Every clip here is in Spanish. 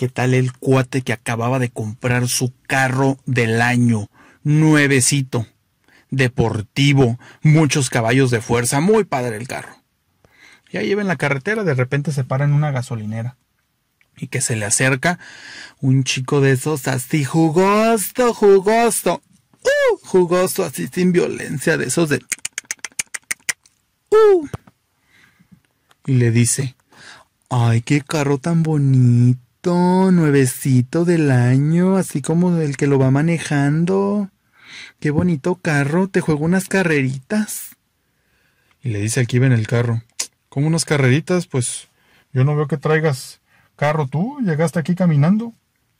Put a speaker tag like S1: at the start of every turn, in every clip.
S1: ¿Qué tal el cuate que acababa de comprar su carro del año? Nuevecito, deportivo, muchos caballos de fuerza, muy padre el carro. Y ahí en la carretera, de repente se para en una gasolinera. Y que se le acerca un chico de esos así jugoso, jugoso. Uh, jugoso, así sin violencia, de esos. Uh. Y le dice, ay, qué carro tan bonito, nuevecito del año, así como el que lo va manejando. Qué bonito carro, te juego unas carreritas. Y le dice al que iba en el carro, ¿cómo unas carreritas? Pues yo no veo que traigas carro tú, llegaste aquí caminando.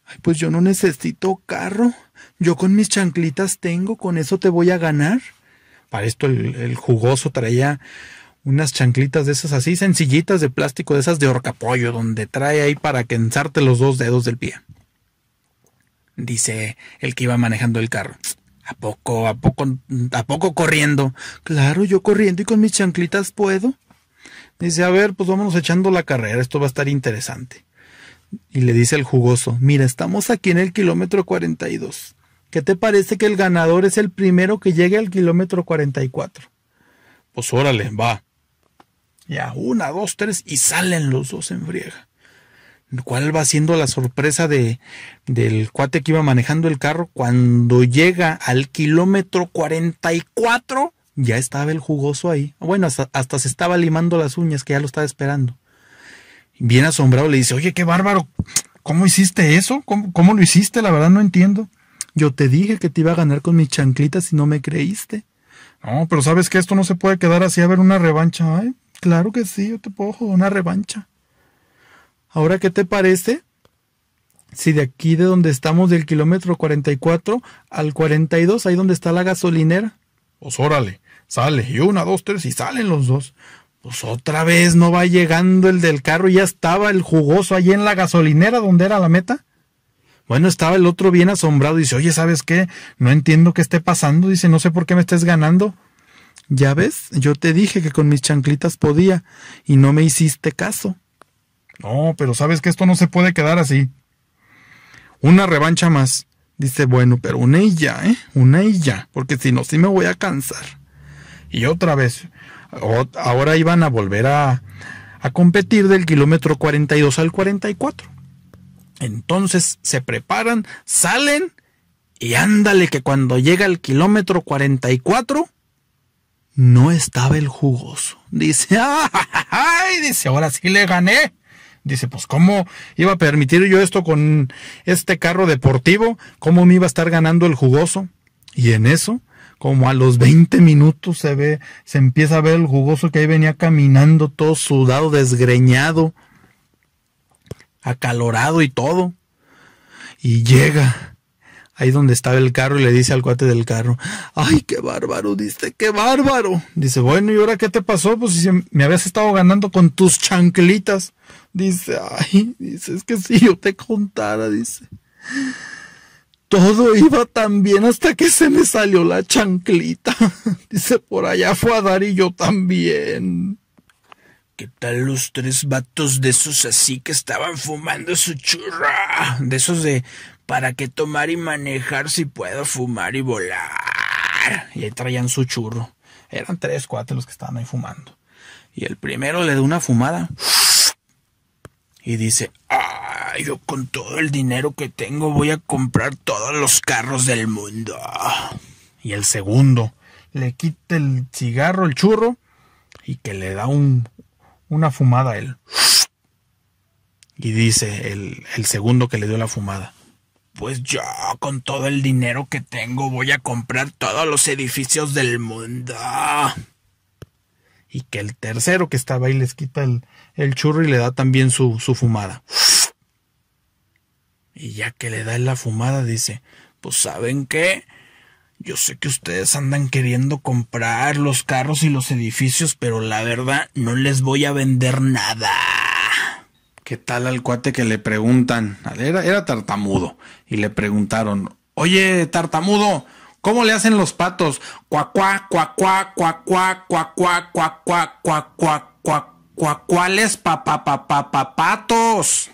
S1: Ay, pues yo no necesito carro. Yo con mis chanclitas tengo, con eso te voy a ganar. Para esto el, el jugoso traía unas chanclitas de esas así sencillitas de plástico, de esas de horcapollo, donde trae ahí para que ensarte los dos dedos del pie. Dice el que iba manejando el carro. ¿A poco, a poco, a poco corriendo? Claro, yo corriendo y con mis chanclitas puedo. Dice, a ver, pues vámonos echando la carrera, esto va a estar interesante. Y le dice el jugoso, mira, estamos aquí en el kilómetro 42. ¿Qué te parece que el ganador es el primero que llegue al kilómetro 44? Pues órale, va. Ya, una, dos, tres, y salen los dos en friega. ¿Cuál va siendo la sorpresa de, del cuate que iba manejando el carro? Cuando llega al kilómetro 44, ya estaba el jugoso ahí. Bueno, hasta, hasta se estaba limando las uñas, que ya lo estaba esperando. Bien asombrado le dice, oye, qué bárbaro, ¿cómo hiciste eso? ¿Cómo, ¿Cómo, lo hiciste? La verdad no entiendo. Yo te dije que te iba a ganar con mis chanclitas y no me creíste. No, pero sabes que esto no se puede quedar así a ver una revancha. Ay, claro que sí, yo te puedo jugar una revancha. Ahora, ¿qué te parece? Si de aquí de donde estamos del kilómetro 44 al 42, ahí donde está la gasolinera. Pues órale, sale. Y una, dos, tres, y salen los dos. Pues otra vez no va llegando el del carro, ya estaba el jugoso allí en la gasolinera donde era la meta. Bueno, estaba el otro bien asombrado y dice, oye, ¿sabes qué? No entiendo qué esté pasando. Dice, no sé por qué me estés ganando. Ya ves, yo te dije que con mis chanclitas podía y no me hiciste caso. No, pero sabes que esto no se puede quedar así. Una revancha más. Dice, bueno, pero una y ya, ¿eh? Una y ya, porque si no, sí me voy a cansar. Y otra vez, ahora iban a volver a, a competir del kilómetro 42 al 44. Entonces se preparan, salen y ándale que cuando llega el kilómetro 44 no estaba el jugoso. Dice, ¡ay! Dice, ahora sí le gané. Dice, pues ¿cómo iba a permitir yo esto con este carro deportivo? ¿Cómo me iba a estar ganando el jugoso? Y en eso, como a los 20 minutos se ve, se empieza a ver el jugoso que ahí venía caminando todo sudado, desgreñado, acalorado y todo. Y llega ahí donde estaba el carro y le dice al cuate del carro, ay, qué bárbaro, dice, qué bárbaro. Dice, bueno, ¿y ahora qué te pasó? Pues si me habías estado ganando con tus chanclitas. Dice, ay, dice, es que si yo te contara, dice. Todo iba tan bien hasta que se me salió la chanclita. Dice, por allá fue a dar y yo también.
S2: ¿Qué tal los tres vatos de esos así que estaban fumando su churra? De esos de ¿para qué tomar y manejar si puedo fumar y volar?
S1: Y ahí traían su churro. Eran tres, cuatro los que estaban ahí fumando. Y el primero le da una fumada. Y dice,
S2: ah, yo con todo el dinero que tengo voy a comprar todos los carros del mundo.
S1: Y el segundo le quita el cigarro, el churro, y que le da un, una fumada a él. Y dice el, el segundo que le dio la fumada.
S2: Pues yo con todo el dinero que tengo voy a comprar todos los edificios del mundo.
S1: Y que el tercero que estaba ahí les quita el, el churro y le da también su, su fumada.
S2: Y ya que le da la fumada, dice, pues ¿saben qué? Yo sé que ustedes andan queriendo comprar los carros y los edificios, pero la verdad no les voy a vender nada.
S1: ¿Qué tal al cuate que le preguntan? Era, era tartamudo. Y le preguntaron, oye, tartamudo, ¿cómo le hacen los patos? Cuac, cuac, cuac, cuac, cuac, cuac, cuac, cuac, cuac, cuac, cuac, cuac, cuac, cuac, ¿cuáles papapapapatos?